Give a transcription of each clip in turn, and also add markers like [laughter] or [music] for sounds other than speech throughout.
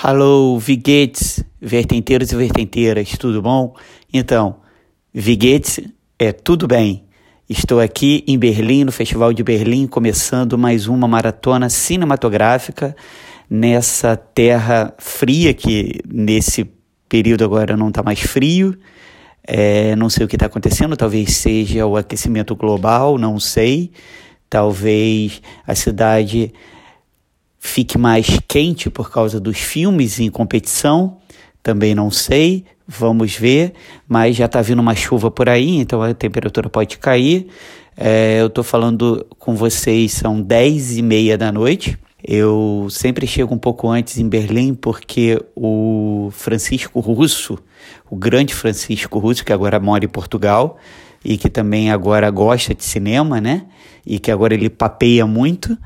Alô, viguetes, vertenteiros e vertenteiras, tudo bom? Então, viguetes é tudo bem. Estou aqui em Berlim, no Festival de Berlim, começando mais uma maratona cinematográfica nessa terra fria, que nesse período agora não está mais frio. É, não sei o que está acontecendo, talvez seja o aquecimento global, não sei. Talvez a cidade fique mais quente por causa dos filmes em competição, também não sei, vamos ver, mas já está vindo uma chuva por aí, então a temperatura pode cair. É, eu estou falando com vocês, são 10 e meia da noite. Eu sempre chego um pouco antes em Berlim porque o Francisco Russo, o grande Francisco Russo, que agora mora em Portugal e que também agora gosta de cinema, né? E que agora ele papeia muito.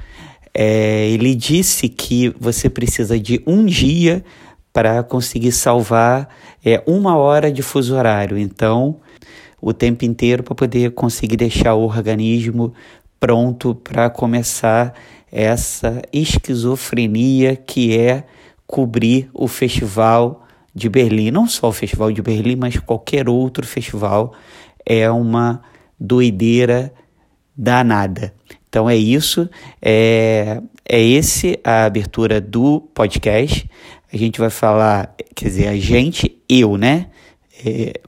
É, ele disse que você precisa de um dia para conseguir salvar é, uma hora de fuso horário. Então, o tempo inteiro para poder conseguir deixar o organismo pronto para começar essa esquizofrenia que é cobrir o festival de Berlim. Não só o festival de Berlim, mas qualquer outro festival é uma doideira danada. Então é isso, é, é esse a abertura do podcast. A gente vai falar, quer dizer, a gente, eu, né? É,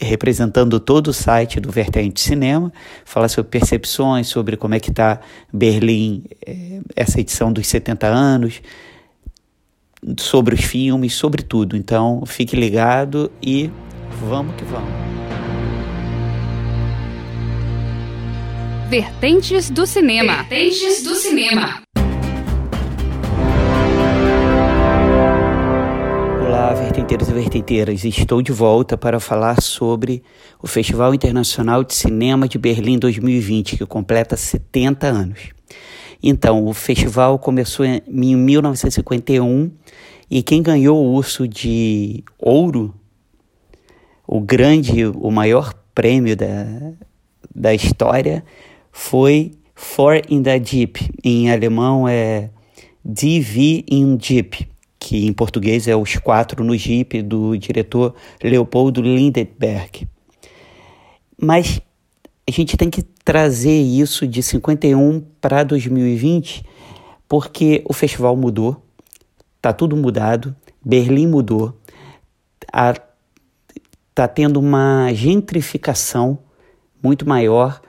representando todo o site do Vertente Cinema, falar sobre percepções, sobre como é que está Berlim, é, essa edição dos 70 anos, sobre os filmes, sobre tudo. Então fique ligado e vamos que vamos. Vertentes do Cinema. Vertentes do Cinema. Olá, vertenteiros e vertenteiras. Estou de volta para falar sobre o Festival Internacional de Cinema de Berlim 2020, que completa 70 anos. Então, o festival começou em 1951 e quem ganhou o Urso de Ouro, o grande, o maior prêmio da, da história, foi Four in the Jeep. Em alemão é DV in Jeep, que em português é Os Quatro no Jeep, do diretor Leopoldo Lindenberg. Mas a gente tem que trazer isso de 51 para 2020, porque o festival mudou, tá tudo mudado, Berlim mudou, a, tá tendo uma gentrificação muito maior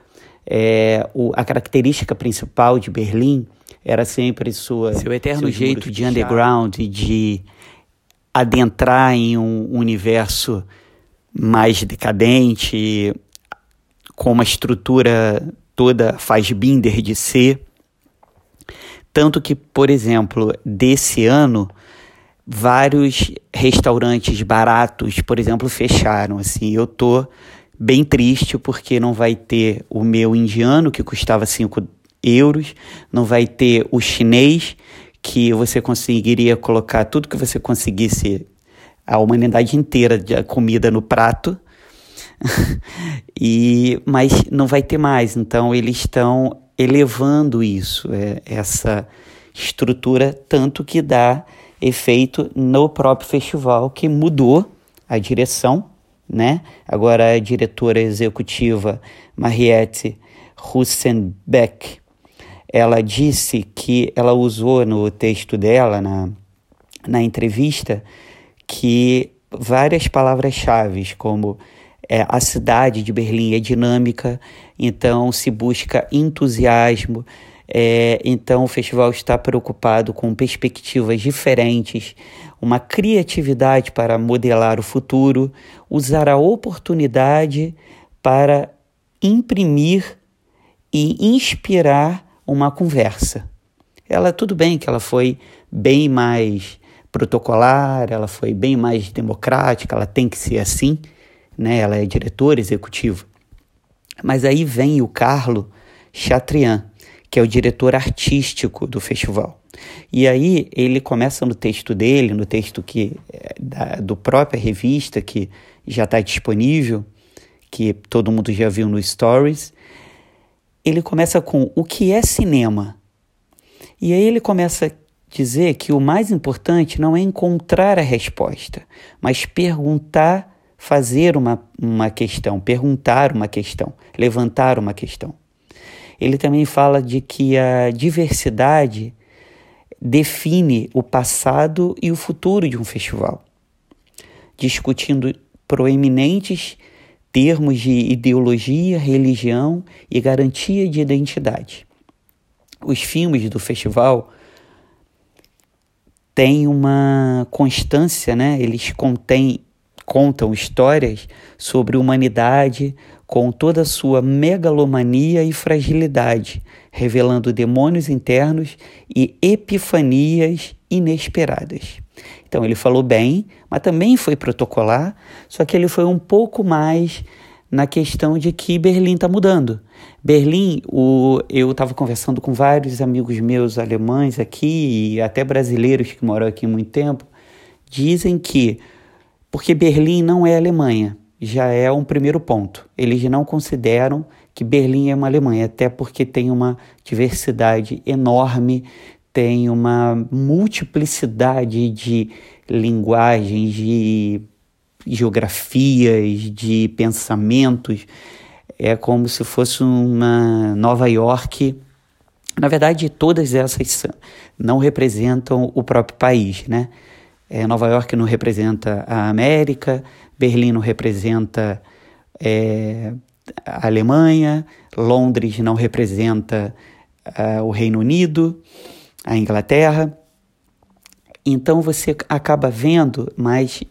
é, o, a característica principal de Berlim era sempre sua, seu eterno jeito de underground, de adentrar em um universo mais decadente, com uma estrutura toda faz binder de ser. Tanto que, por exemplo, desse ano, vários restaurantes baratos, por exemplo, fecharam. Assim, eu tô bem triste porque não vai ter o meu indiano, que custava 5 euros, não vai ter o chinês, que você conseguiria colocar tudo que você conseguisse, a humanidade inteira de comida no prato, [laughs] e mas não vai ter mais. Então eles estão elevando isso, é, essa estrutura, tanto que dá efeito no próprio festival, que mudou a direção né? Agora a diretora executiva Mariette Russenbeck, ela disse que ela usou no texto dela, na, na entrevista, que várias palavras-chave, como é, a cidade de Berlim é dinâmica, então se busca entusiasmo, é, então o festival está preocupado com perspectivas diferentes, uma criatividade para modelar o futuro, usar a oportunidade para imprimir e inspirar uma conversa. Ela, tudo bem que ela foi bem mais protocolar, ela foi bem mais democrática, ela tem que ser assim, né? ela é diretora executiva. Mas aí vem o Carlo Chatrian, que é o diretor artístico do festival. E aí ele começa no texto dele, no texto que é, da, do própria revista que já está disponível, que todo mundo já viu no Stories. Ele começa com o que é cinema. E aí ele começa dizer que o mais importante não é encontrar a resposta, mas perguntar, fazer uma, uma questão, perguntar uma questão, levantar uma questão. Ele também fala de que a diversidade define o passado e o futuro de um festival, discutindo proeminentes termos de ideologia, religião e garantia de identidade. Os filmes do festival têm uma constância, né? Eles contêm, contam histórias sobre humanidade com toda a sua megalomania e fragilidade, revelando demônios internos e epifanias inesperadas. Então ele falou bem, mas também foi protocolar, só que ele foi um pouco mais na questão de que Berlim está mudando. Berlim, o, eu estava conversando com vários amigos meus alemães aqui e até brasileiros que moram aqui há muito tempo, dizem que porque Berlim não é Alemanha, já é um primeiro ponto. Eles não consideram que Berlim é uma Alemanha, até porque tem uma diversidade enorme, tem uma multiplicidade de linguagens, de geografias, de pensamentos. É como se fosse uma Nova York. Na verdade, todas essas não representam o próprio país, né? É, Nova York não representa a América, Berlim não representa é, a Alemanha, Londres não representa uh, o Reino Unido, a Inglaterra. Então você acaba vendo, mas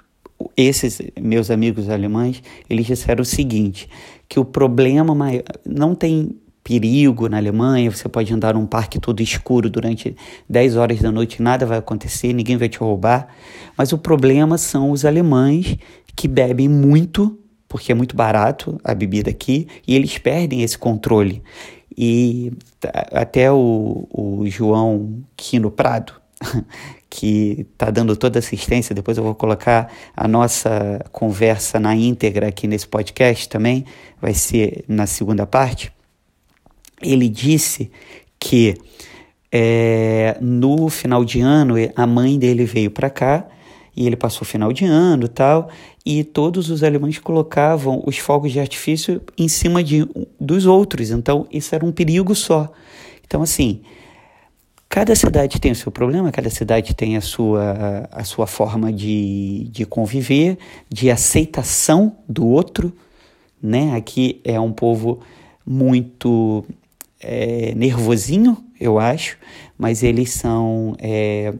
esses meus amigos alemães, eles disseram o seguinte, que o problema maior, não tem perigo na Alemanha, você pode andar num parque todo escuro durante 10 horas da noite, nada vai acontecer, ninguém vai te roubar, mas o problema são os alemães que bebem muito, porque é muito barato a bebida aqui, e eles perdem esse controle. E até o, o João Quino Prado, [laughs] que está dando toda assistência. Depois eu vou colocar a nossa conversa na íntegra aqui nesse podcast também, vai ser na segunda parte. Ele disse que é, no final de ano a mãe dele veio para cá e ele passou o final de ano tal, e todos os alemães colocavam os fogos de artifício em cima de, dos outros, então isso era um perigo só. Então, assim, Cada cidade tem o seu problema, cada cidade tem a sua, a sua forma de, de conviver, de aceitação do outro. Né? Aqui é um povo muito é, nervosinho, eu acho, mas eles são. É,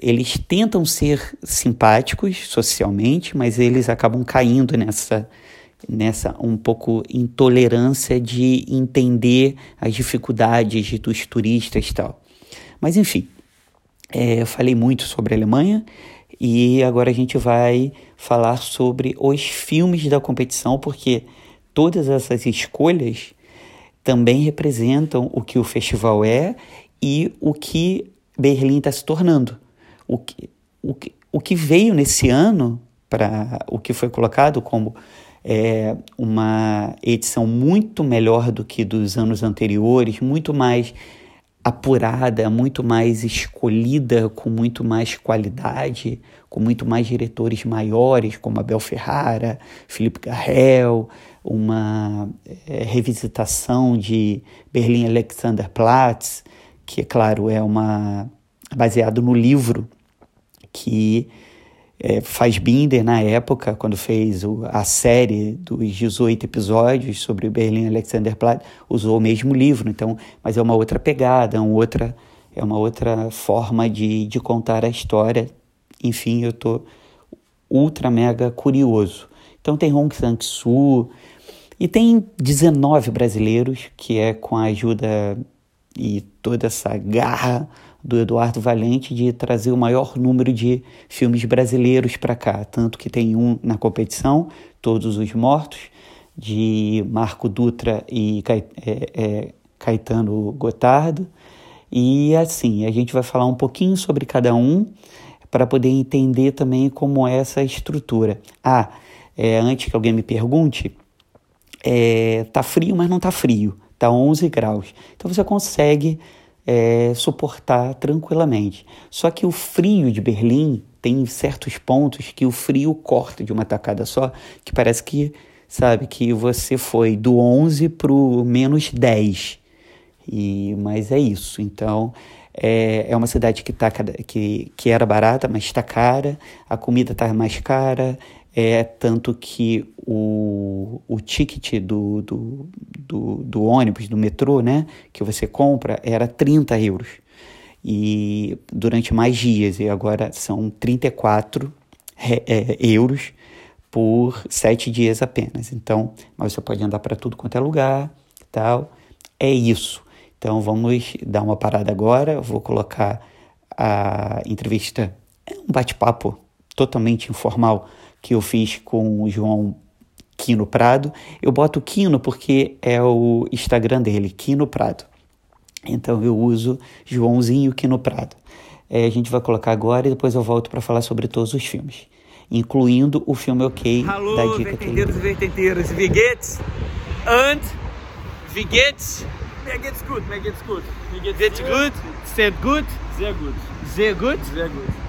eles tentam ser simpáticos socialmente, mas eles acabam caindo nessa, nessa um pouco intolerância de entender as dificuldades dos turistas e tal. Mas enfim, é, eu falei muito sobre a Alemanha e agora a gente vai falar sobre os filmes da competição, porque todas essas escolhas também representam o que o festival é e o que Berlim está se tornando. O que, o, que, o que veio nesse ano para o que foi colocado como é, uma edição muito melhor do que dos anos anteriores, muito mais apurada, muito mais escolhida, com muito mais qualidade, com muito mais diretores maiores, como Abel Ferrara, Felipe Garrel, uma é, revisitação de Berlim Alexanderplatz, que, é claro, é uma baseado no livro que é, faz Binder na época, quando fez o, a série dos 18 episódios sobre Berlim Alexanderplatz, usou o mesmo livro, então, mas é uma outra pegada, é uma outra, é uma outra forma de, de contar a história. Enfim, eu estou ultra mega curioso. Então tem Hong Sang-soo e tem 19 brasileiros que é com a ajuda e toda essa garra do Eduardo Valente de trazer o maior número de filmes brasileiros para cá, tanto que tem um na competição, Todos os Mortos, de Marco Dutra e é, é, Caetano Gotardo. E assim, a gente vai falar um pouquinho sobre cada um para poder entender também como é essa estrutura. Ah, é, antes que alguém me pergunte, é, tá frio, mas não tá frio, tá 11 graus. Então você consegue é, suportar tranquilamente. Só que o frio de Berlim tem certos pontos que o frio corta de uma tacada só, que parece que, sabe, que você foi do 11 para o menos 10. E, mas é isso. Então, é, é uma cidade que, tá, que, que era barata, mas está cara, a comida está mais cara, é tanto que o, o ticket do, do, do, do, ônibus, do metrô, né, que você compra, era 30 euros. E durante mais dias, e agora são 34 é, euros por sete dias apenas. Então, mas você pode andar para tudo quanto é lugar, tal. É isso. Então, vamos dar uma parada agora. Eu vou colocar a entrevista, é um bate-papo totalmente informal que eu fiz com o João Quino Prado. Eu boto Quino porque é o Instagram dele, Quino Prado. Então eu uso Joãozinho Quino Prado. É, a gente vai colocar agora e depois eu volto para falar sobre todos os filmes, incluindo o filme OK Hallo, da dica vertenteiros e vertenteiras, wie geht's? And wie geht's? Mir geht's gut, mir geht's gut. Mir geht's, geht's gut? Sehr gut? Sehr gut. Sehr gut? Sehr gut.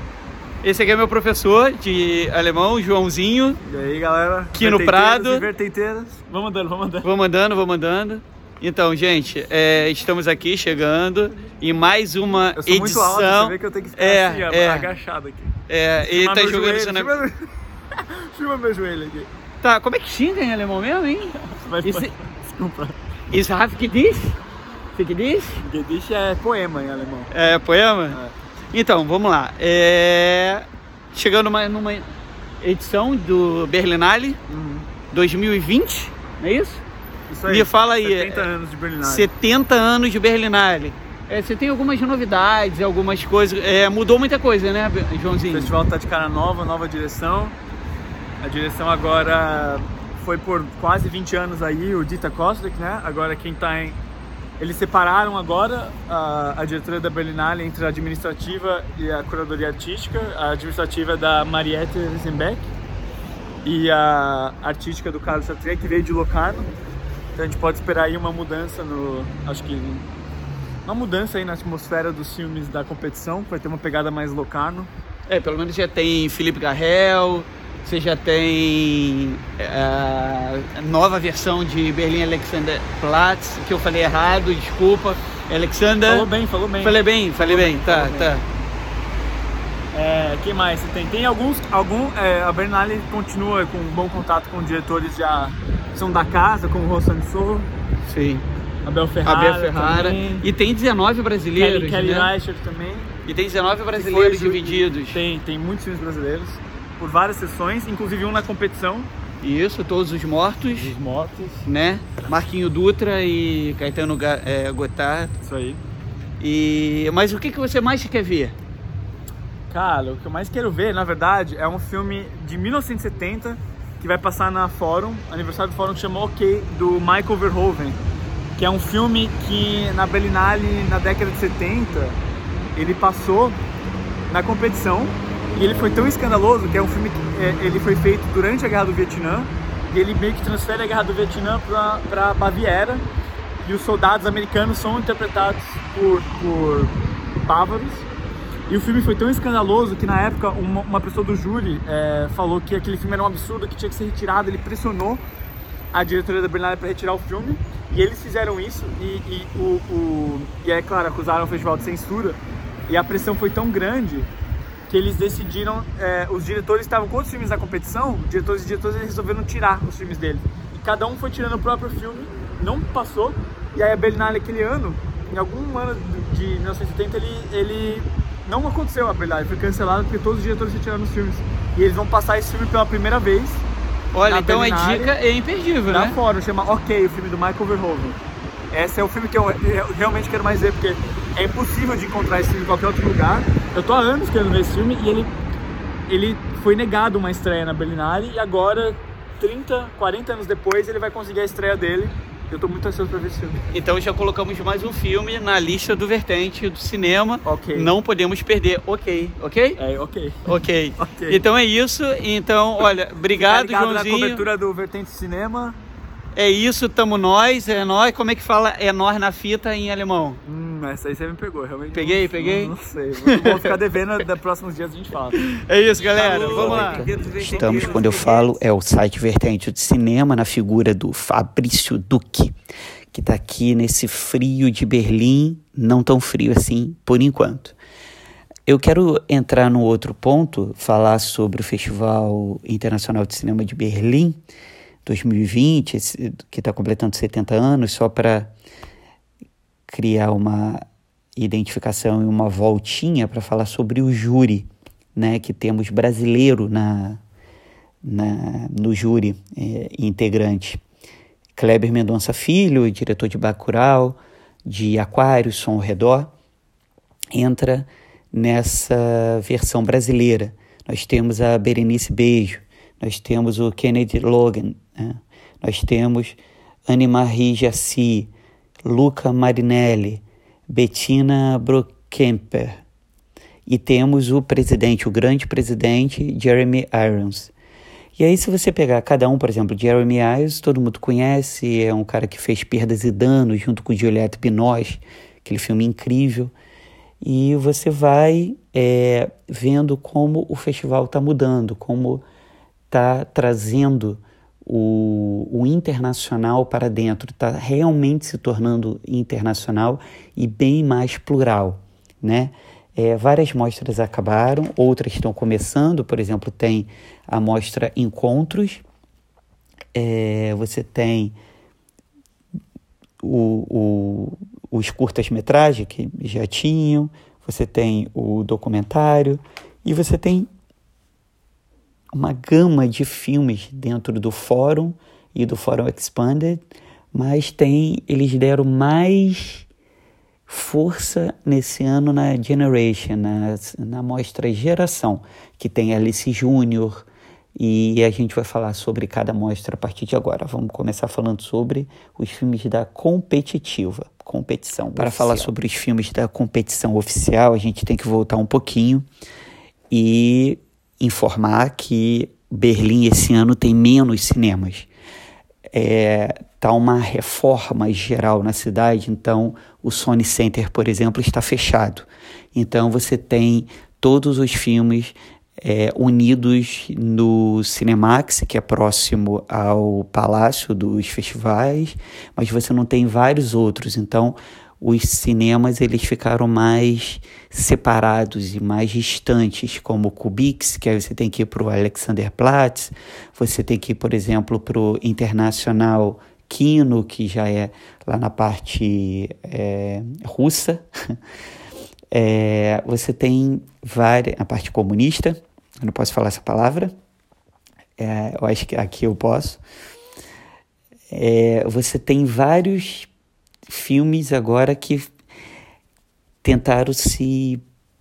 Esse aqui é meu professor de alemão, Joãozinho. E aí, galera? Aqui no Prado. Vamos andando, vamos andando. Vamos andando, vamos andando. Então, gente, é, estamos aqui chegando em mais uma eu sou edição. Muito alto, você vê que eu tenho que ficar é, assim, é, agachado aqui. É, ele tá jogando isso na. Filma, [laughs] filma meu joelho aqui. Tá, como é que xinga em alemão mesmo, hein? Isso- Desculpa. Isso Rafa que diz? Que diz? Gedicht é poema em alemão. É, poema? Então, vamos lá. É... Chegando numa, numa edição do Berlinale Uhum. 2020, não é isso? Isso aí. Me fala aí, 70 é- anos de Berlinale. 70 anos de Berlinale. É, você tem algumas novidades, algumas coisas. É, mudou muita coisa, né, O Joãozinho? festival tá de cara nova, nova direção. A direção agora foi por quase 20 anos aí, o Dita Kostek, né? Agora quem tá em... Eles separaram agora a, a diretoria da Berlinale entre a administrativa e a curadoria artística. A administrativa é da Mariette Risenbeck e a artística do Carlos Sartre, que veio de Locarno. Então a gente pode esperar aí uma mudança no... Acho que uma mudança aí na atmosfera dos filmes da competição, vai ter uma pegada mais Locarno. É, pelo menos já tem Felipe Garrel, você já tem é, a nova versão de Berlim Alexanderplatz, que eu falei errado, desculpa. Alexander. Falou bem, falou bem. Falei bem, falei bem, tá, falou bem. tá. É, quem mais você tem? Tem alguns, algum, é, a Berlinale continua com um bom contato com diretores já que são da casa, como o Rossan Sim. Abel Ferrara, Abel Ferrara. também, E tem 19 brasileiros, Kelly, Kelly né? Também. E tem 19 que brasileiros divididos. Tem, tem muitos filmes brasileiros por várias sessões, inclusive um na competição Isso, todos os mortos, dos motos. né? Marquinho Dutra e Caetano é, Gotard. Isso aí. E... Mas o que, que você mais quer ver? Cara, o que eu mais quero ver, na verdade, é um filme de 1970 que vai passar na Fórum, aniversário do Fórum que chama OK, do Michael Verhoeven, que é um filme que na Berlinale, na década de 70, ele passou na competição e ele foi tão escandaloso que é um filme que é, ele foi feito durante a Guerra do Vietnã e ele meio que transfere a Guerra do Vietnã para Baviera e os soldados americanos são interpretados por, por bávaros e o filme foi tão escandaloso que na época uma, uma pessoa do júri é, falou que aquele filme era um absurdo, que tinha que ser retirado. Ele pressionou a diretoria da Berlinale para retirar o filme e eles fizeram isso e, e o, o- e é claro acusaram o festival de censura e a pressão foi tão grande que eles decidiram, é, os diretores estavam com outros filmes na competição, os diretores e diretores eles resolveram tirar os filmes deles. E cada um foi tirando o próprio filme, não passou. E aí a Berlinale aquele ano, em algum ano de 1970, ele, ele não aconteceu a Berlinale, foi cancelado porque todos os diretores retiraram os filmes. E eles vão passar esse filme pela primeira vez Olha, então a Berlinale, dica é imperdível, né? Fórum, chama Ok, o filme do Michael Verhoeven. Esse é o filme que eu, eu realmente quero mais ver, porque é impossível de encontrar esse filme em qualquer outro lugar. Eu tô há anos querendo ver esse filme e ele, ele foi negado uma estreia na Berlinale e agora, 30, 40 anos depois, ele vai conseguir a estreia dele. Eu tô muito ansioso pra ver esse filme. Então já colocamos mais um filme na lista do Vertente do cinema. Ok. Não podemos perder. Ok, ok? É, ok. Ok. [laughs] Ok. Então é isso. Então, olha, obrigado, Tá ligado na Joãozinho. cobertura do Vertente Cinema. É isso, tamo nós, é nós. Como é que fala é nós na fita em alemão? Hum, mestre. Aí você me pegou, realmente. Peguei, não, peguei? Não, não sei. Vou, ficar devendo, da próximos dias a gente fala. [laughs] É isso, galera. Falou, Vamos lá. Estamos, quando eu falo, é o site Vertente de Cinema, na figura do Fabrício Duque, que está aqui nesse frio de Berlim, não tão frio assim por enquanto. Eu quero entrar no outro ponto, falar sobre o Festival Internacional de Cinema de Berlim 2020, que está completando 70 anos, só para criar uma identificação e uma voltinha para falar sobre o júri, né, que temos brasileiro na, na no júri é, integrante. Kleber Mendonça Filho, diretor de Bacurau, de Aquário, Som ao Redor, entra nessa versão brasileira. Nós temos a Berenice Beijo, nós temos o Kennedy Logan, né? nós temos Anne-Marie Jaci, Luca Marinelli, Bettina Brokemper e temos o presidente, o grande presidente Jeremy Irons. E aí, se você pegar cada um, por exemplo, Jeremy Irons, todo mundo conhece, é um cara que fez Perdas e Danos junto com Juliette Binoche, aquele filme incrível. E você vai é, vendo como o festival está mudando, como está trazendo o, o internacional para dentro, está realmente se tornando internacional e bem mais plural, né? É, várias mostras acabaram, outras estão começando, por exemplo, tem a mostra Encontros, é, você tem o, o, os curtas-metragens que já tinham, você tem o documentário e você tem uma gama de filmes dentro do fórum e do fórum Expanded, mas tem eles deram mais força nesse ano na Generation, na, na mostra Geração, que tem Alice Júnior, e a gente vai falar sobre cada mostra a partir de agora. Vamos começar falando sobre os filmes da competitiva, competição. Para falar sobre os filmes da competição oficial, a gente tem que voltar um pouquinho e informar que Berlim esse ano tem menos cinemas. É, tá uma reforma geral na cidade, então o Sony Center, por exemplo, está fechado. Então você tem todos os filmes é, unidos no Cinemax, que é próximo ao Palácio dos Festivais, mas você não tem vários outros. Então os cinemas eles ficaram mais separados e mais distantes, como o Kubix, que aí você tem que ir para o Alexanderplatz, você tem que ir, por exemplo, para o Internacional Kino, que já é lá na parte é, russa. [laughs] É, você tem várias, a parte comunista, eu não posso falar essa palavra, é, eu acho que aqui eu posso. É, você tem vários filmes agora que tentaram se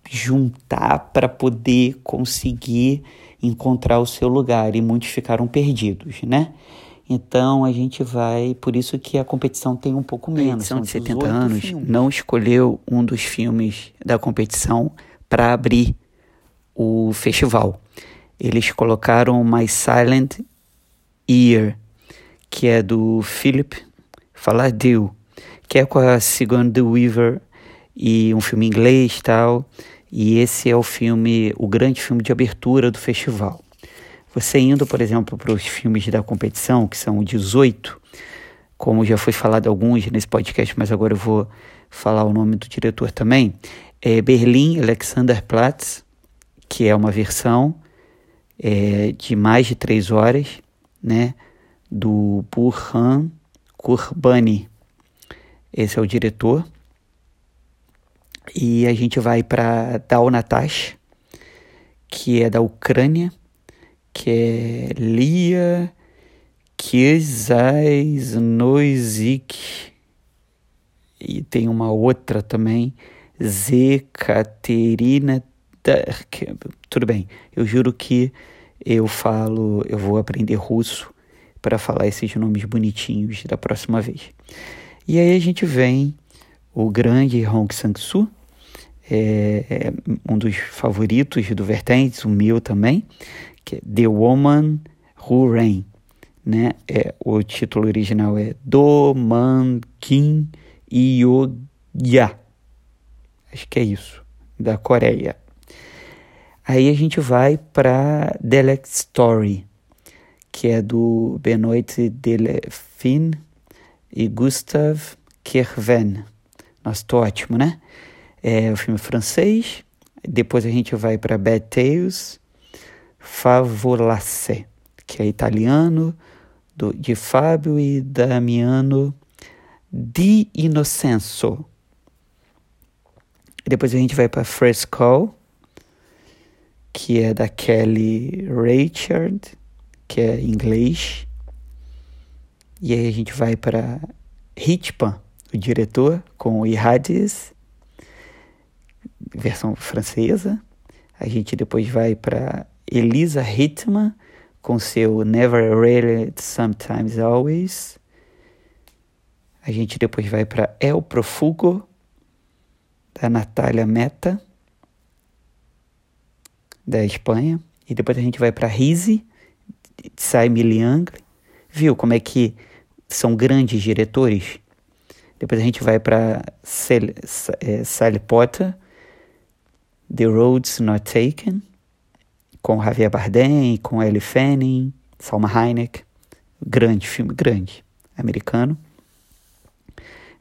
juntar para poder conseguir encontrar o seu lugar e muitos ficaram perdidos, né? Então a gente vai, por isso que a competição tem um pouco menos. A edição de 70 anos filmes. não escolheu um dos filmes da competição para abrir o festival. Eles colocaram My Silent Ear, que é do Philip Faladil que é com a Sigourney Weaver e um filme inglês tal. E esse é o filme, o grande filme de abertura do festival. Você indo, por exemplo, para os filmes da competição, que são 18, como já foi falado alguns nesse podcast, mas agora eu vou falar o nome do diretor também, é Berlim Alexanderplatz, que é uma versão é, de mais de três horas, né, do Burhan Kurbani. Esse é o diretor. E a gente vai para Dal Natash, que é da Ucrânia, que é Lia Kiezaisnoizik. E tem uma outra também, Zekaterina. Tudo bem, eu juro que eu falo, eu vou aprender russo para falar esses nomes bonitinhos da próxima vez. E aí a gente vem o grande Hong Sang-soo, é, é, um dos favoritos do Vertentes, o meu também, que é The Woman Who Ran. Né? É, o título original é Do Man Kim Yoya. Acho que é isso, da Coreia. Aí a gente vai para Delect Story, que é do Benoit Delphine e Gustave Kerven. Nossa, tô ótimo, né? É o filme francês. Depois a gente vai para Bad Tales, Favolace, que é italiano, do, de Fábio e Damiano Di Innocenzo. Depois a gente vai para First Call, que é da Kelly Richard, que é inglês. E aí a gente vai para Hitpan, o diretor, com o versão francesa. A gente depois vai para Elisa Hitman, com seu Never Really, Sometimes Always. A gente depois vai para El Profugo, da Natália Meta, da Espanha. E depois a gente vai para Rise, de Simon Liang. Viu como é que são grandes diretores? Depois a gente vai para é, Sally Potter, The Roads Not Taken, com Javier Bardem, com Ellie Fanning, Salma Hayek. Grande filme, grande, americano.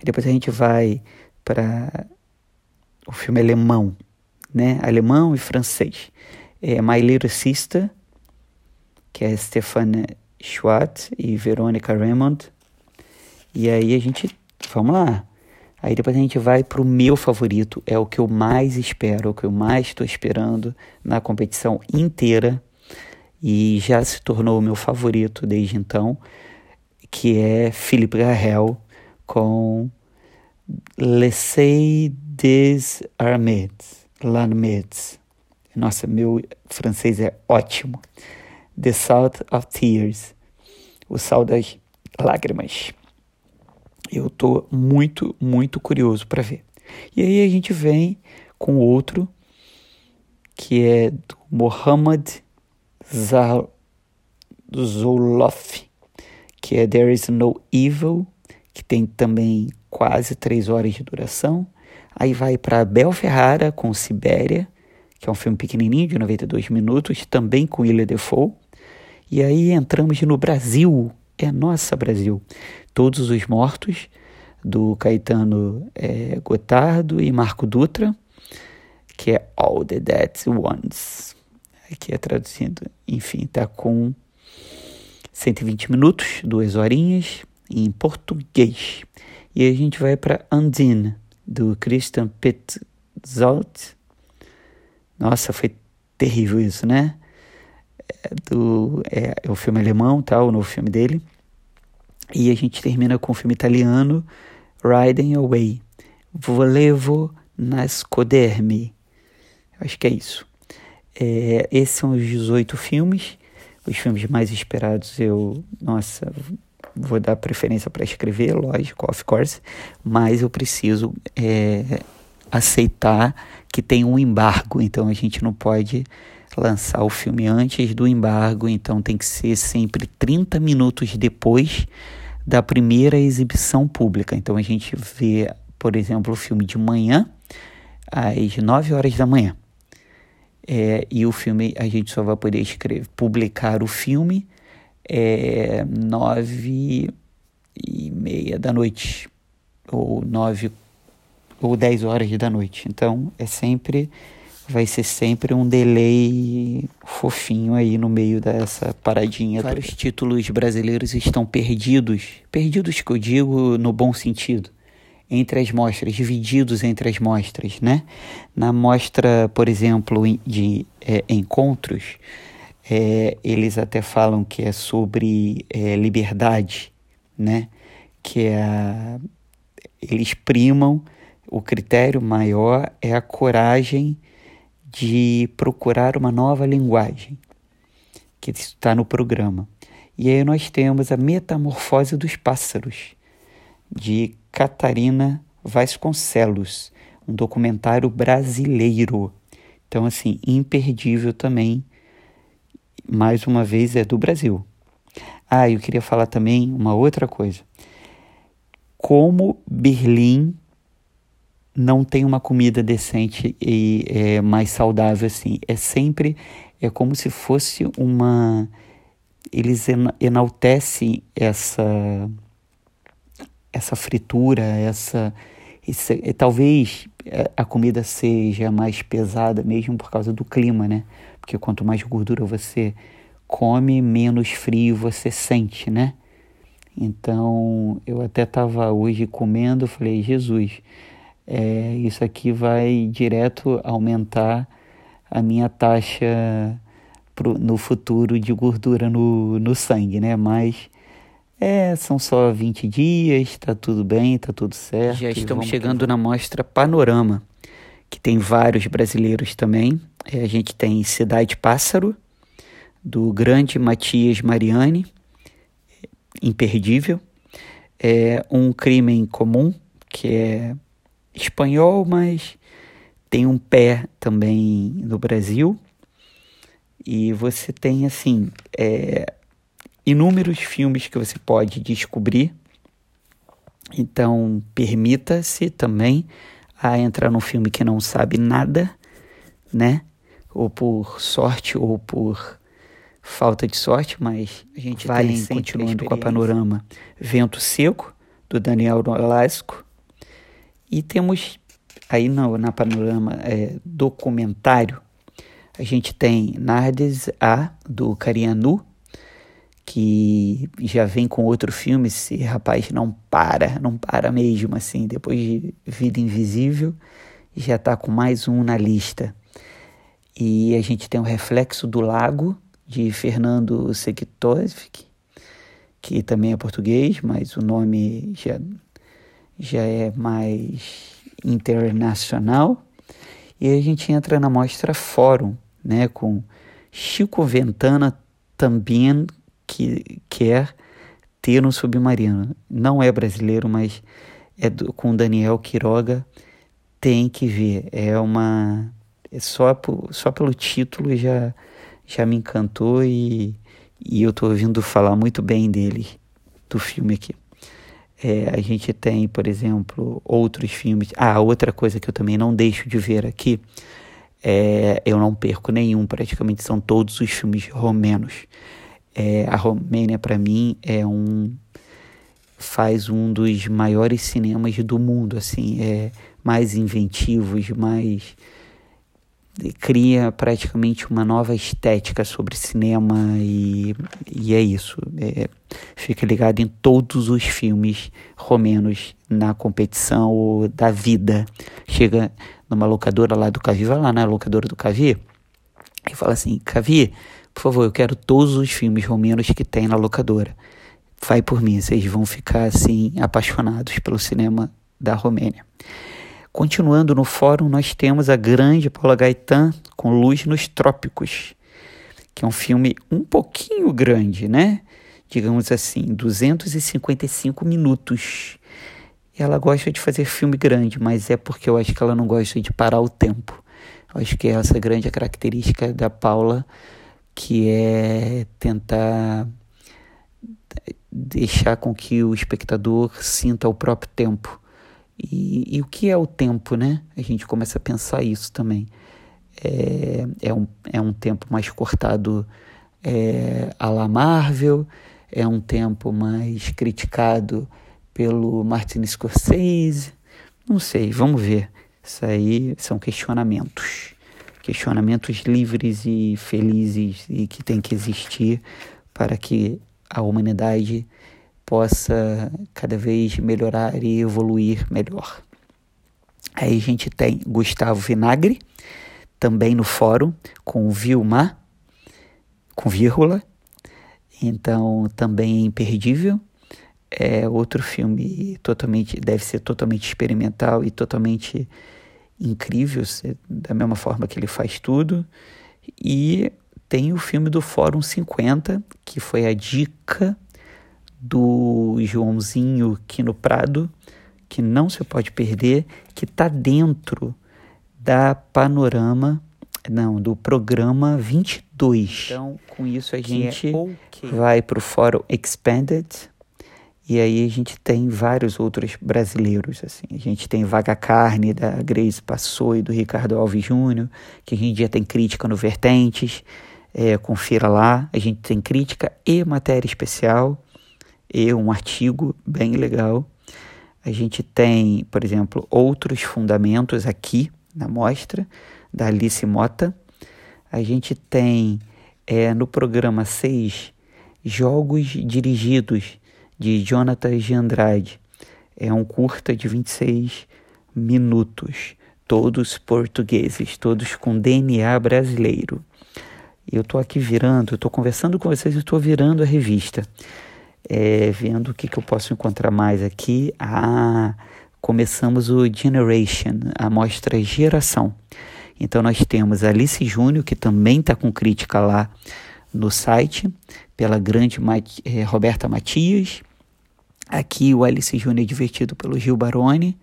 E depois a gente vai para o filme alemão, né? Alemão e francês. É My Little Sister, que é Stefania Schwartz e Verônica Raymond. E aí a gente, vamos lá. Aí depois a gente vai para o meu favorito, é o que eu mais espero, é o que eu mais estou esperando na competição inteira e já se tornou o meu favorito desde então, que é Philippe Garrel com Laissez des Armets, L'Armets. Nossa, meu francês é ótimo. The Salt of Tears, o sal das lágrimas. Eu tô muito, muito curioso para ver. E aí a gente vem com outro que é do Mohammad Zoloff, que é There Is No Evil, que tem também quase três horas de duração. Aí vai para Bel Ferrara com Sibéria, que é um filme pequenininho de 92 minutos, também com Ilha Defoe. E aí entramos no Brasil, é nossa Brasil. Todos os Mortos, do Caetano é, Gotardo e Marco Dutra, que é All the Dead Ones. Aqui é traduzindo, enfim, tá com 120 minutos, duas horinhas, em português. E a gente vai para Undine, do Christian Petzold. Nossa, foi terrível isso, né? Do, é, é o filme alemão, tá? o novo filme dele. E a gente termina com o filme italiano Riding Away. Volevo nascodermi. Acho que é isso. É, esses são os 18 filmes. Os filmes mais esperados eu, nossa, vou dar preferência para escrever, lógico, of course, mas eu preciso é, aceitar que tem um embargo, então a gente não pode lançar o filme antes do embargo, então tem que ser sempre 30 minutos depois da primeira exibição pública. Então a gente vê, por exemplo, o filme de manhã, às 9 horas da manhã. É, e o filme a gente só vai poder escrever, publicar o filme é, nove e meia da noite ou nove ou dez horas da noite. Então é sempre vai ser sempre um delay fofinho aí no meio dessa paradinha. Vários títulos brasileiros estão perdidos, perdidos que eu digo no bom sentido, entre as mostras, divididos entre as mostras, né? Na mostra, por exemplo, de é, encontros, é, eles até falam que é sobre é, liberdade, né? Que é a, eles primam o critério maior é a coragem de procurar uma nova linguagem, que está no programa. E aí nós temos a Metamorfose dos Pássaros, de Catarina Vasconcelos, um documentário brasileiro. Então, assim, imperdível também. Mais uma vez, é do Brasil. Ah, eu queria falar também uma outra coisa. Como Berlim não tem uma comida decente e é, mais saudável assim. É sempre é como se fosse uma eles enaltecem essa essa fritura, essa esse, talvez é, a comida seja mais pesada mesmo por causa do clima, né? Porque quanto mais gordura você come, menos frio você sente, né? Então eu até estava hoje comendo, falei, Jesus, é, isso aqui vai direto aumentar a minha taxa pro, no futuro de gordura no, no sangue, né? Mas é, são só 20 dias, tá tudo bem, tá tudo certo. Já estamos chegando na mostra Panorama, que tem vários brasileiros também. É, a gente tem Cidade Pássaro, do grande Matias Mariani, imperdível. É um crime comum, que é espanhol, mas tem um pé também no Brasil. E você tem, assim, é, inúmeros filmes que você pode descobrir. Então, permita-se também a entrar num filme que não sabe nada, né? Ou por sorte ou por falta de sorte, mas a gente tem continuando com a panorama Vento Seco, do Daniel Nolasco. E temos aí no, na panorama é, documentário, a gente tem Nardes A, do Carianu, que já vem com outro filme, esse rapaz não para, não para mesmo, assim, depois de Vida Invisível, já está com mais um na lista. E a gente tem o Reflexo do Lago, de Fernando Sekitovic, que também é português, mas o nome já, já é mais internacional. E a gente entra na mostra Fórum, né, com Chico Ventana também que quer ter um submarino. Não é brasileiro, mas é do, com Daniel Quiroga. Tem que ver. É uma. É só, por, só pelo título já, já me encantou e, e eu estou ouvindo falar muito bem dele, do filme aqui. É, a gente tem, por exemplo, outros filmes. Ah, outra coisa que eu também não deixo de ver aqui, é, eu não perco nenhum, praticamente são todos os filmes romenos. É, a Romênia, para mim, é um faz um dos maiores cinemas do mundo, assim, é mais inventivos, mais cria praticamente uma nova estética sobre cinema e, e é isso. É, fica ligado em todos os filmes romenos na competição da vida. Chega numa locadora lá do Cavi, vai lá na locadora do Cavi e fala assim: Cavi, por favor, eu quero todos os filmes romenos que tem na locadora. Vai por mim, vocês vão ficar assim apaixonados pelo cinema da Romênia. Continuando no fórum, nós temos a grande Paula Gaetan com Luz nos Trópicos, que é um filme um pouquinho grande, né? Digamos assim, 255 minutos. Ela gosta de fazer filme grande, mas é porque eu acho que ela não gosta de parar o tempo. Eu acho que essa grande característica da Paula que é tentar deixar com que o espectador sinta o próprio tempo. E, e o que é o tempo, né? A gente começa a pensar isso também. É, é, um, é um tempo mais cortado é, à la Marvel, é um tempo mais criticado pelo Martin Scorsese. Não sei, vamos ver. Isso aí são questionamentos questionamentos livres e felizes e que tem que existir para que a humanidade possa cada vez melhorar e evoluir melhor. Aí a gente tem Gustavo Vinagre, também no fórum, com Vilma, com vírgula, então também é imperdível. É outro filme totalmente, deve ser totalmente experimental e totalmente incrível, da mesma forma que ele faz tudo. E tem o filme do Fórum 50, que foi a dica do Joãozinho Quino Prado, que não se pode perder, que está dentro da Panorama, não, do programa 22. Então, com isso a gente é okay. vai para o Fórum Expanded E aí a gente tem vários outros brasileiros, assim. A gente tem Vaga Carne, da Grace Passou e do Ricardo Alves Júnior, que a gente já tem crítica no Vertentes, é, confira lá. A gente tem crítica e matéria especial, e um artigo bem legal. A gente tem, por exemplo, outros fundamentos aqui na mostra, da Alice Mota. A gente tem é, no programa 6 jogos dirigidos de Jonathan de Andrade. É um curta de 26 minutos, todos portugueses, todos com DNA brasileiro. Eu estou aqui virando, estou conversando com vocês estou virando a revista, é, vendo o que, que eu posso encontrar mais aqui. Ah, começamos o Generation, a mostra Geração. Então nós temos Alice Júnior, que também está com crítica lá no site, pela grande eh, Roberta Matias. Aqui o Alice Júnior divertido pelo Gil Baroni.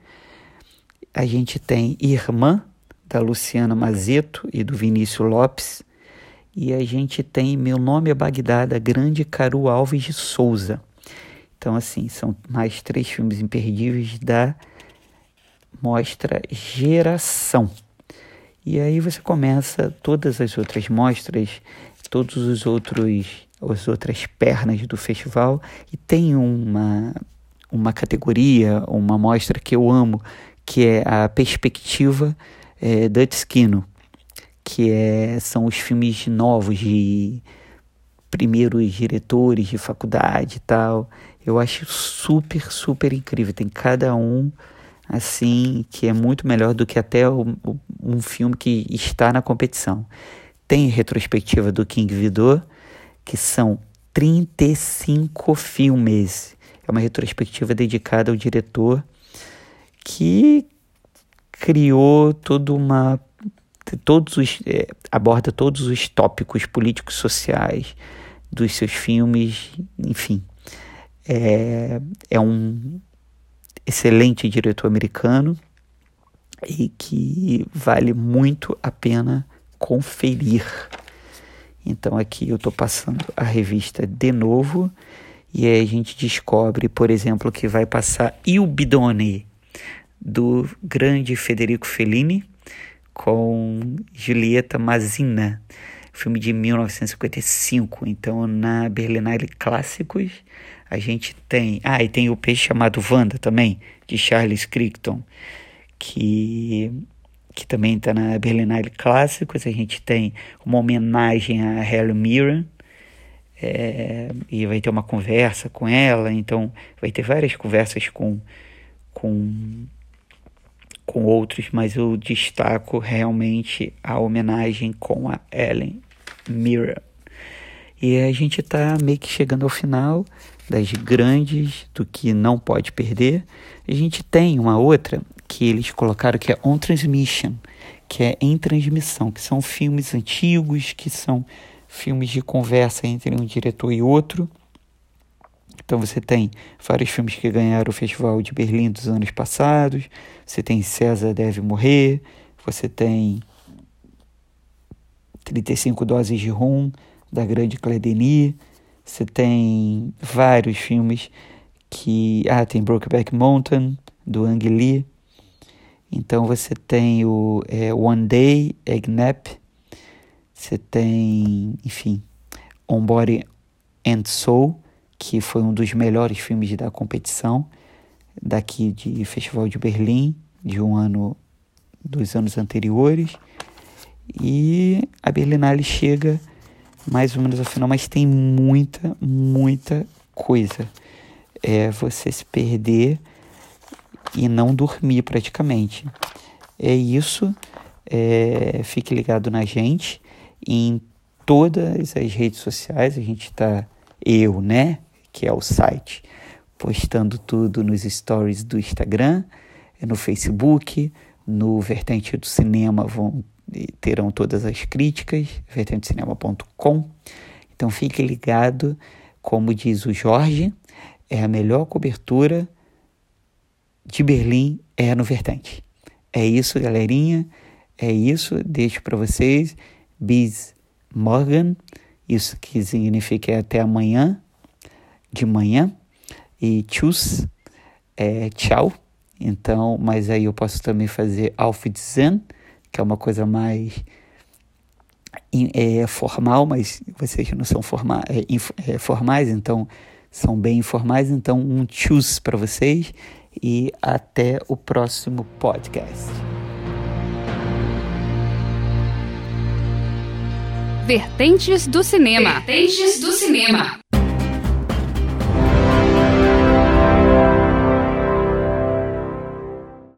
A gente tem Irmã, da Luciana Mazeto e do Vinícius Lopes. E a gente tem Meu Nome é Bagdá, da grande Caru Alves de Souza. Então, assim, são mais três filmes imperdíveis da mostra Geração. E aí você começa todas as outras mostras, todos os outros as outras pernas do festival e tem uma uma categoria, uma mostra que eu amo, que é a perspectiva é, Dutskino, que é, são os filmes novos de primeiros diretores de faculdade e tal. Eu acho super, super incrível. Tem cada um assim, que é muito melhor do que até o, o, um filme que está na competição. Tem retrospectiva do King Vidor, que são 35 filmes. É uma retrospectiva dedicada ao diretor que criou toda uma todos os é, aborda todos os tópicos políticos sociais dos seus filmes, enfim. É, é um excelente diretor americano e que vale muito a pena conferir. Então aqui eu estou passando a revista de novo e aí a gente descobre, por exemplo, que vai passar Il Bidone do grande Federico Fellini com Julieta Mazina, filme de 1955. Então na Berlinale Clássicos a gente tem. Ah, e tem o peixe chamado Wanda também, de Charles Crichton, que, que também está na Berlinale Clássicos. A gente tem uma homenagem a Helen Mirren. É, e vai ter uma conversa com ela, então vai ter várias conversas com, com, com outros, mas eu destaco realmente a homenagem com a Ellen Mirren. E a gente está meio que chegando ao final das grandes, do que não pode perder. A gente tem uma outra que eles colocaram que é On Transmission, que é em transmissão, que são filmes antigos, que são filmes de conversa entre um diretor e outro. Então você tem vários filmes que ganharam o Festival de Berlim dos anos passados. Você tem César Deve Morrer. Você tem 35 Doses de Rum, da grande Claire Denis. Você tem vários filmes que. Ah, tem Brokeback Mountain, do Ang Lee. Então você tem o é, One Day, Egnap. Você tem, enfim, On Body and Soul, que foi um dos melhores filmes da competição daqui de Festival de Berlim, de um ano dos anos anteriores. E a Berlinale chega mais ou menos ao final, mas tem muita, muita coisa. É você se perder e não dormir praticamente. É isso. É, fique ligado na gente em todas as redes sociais. A gente está, eu, né? Que é o site, postando tudo nos stories do Instagram, no Facebook, no Vertente do Cinema vão terão todas as críticas, vertentecinema.com. Então fique ligado, como diz o Jorge, é a melhor cobertura de Berlim é no Vertente. É isso, galerinha. É isso. Deixo para vocês. Bis Morgan. Isso que significa é até amanhã, de manhã. E tschüss é tchau. Então, mas aí eu posso também fazer Auf Wiedersehen, que é uma coisa mais é, formal, mas vocês não são forma, é, inf, é, formais, então são bem informais. Então, um tchus para vocês e até o próximo podcast. Vertentes do cinema. Vertentes do cinema.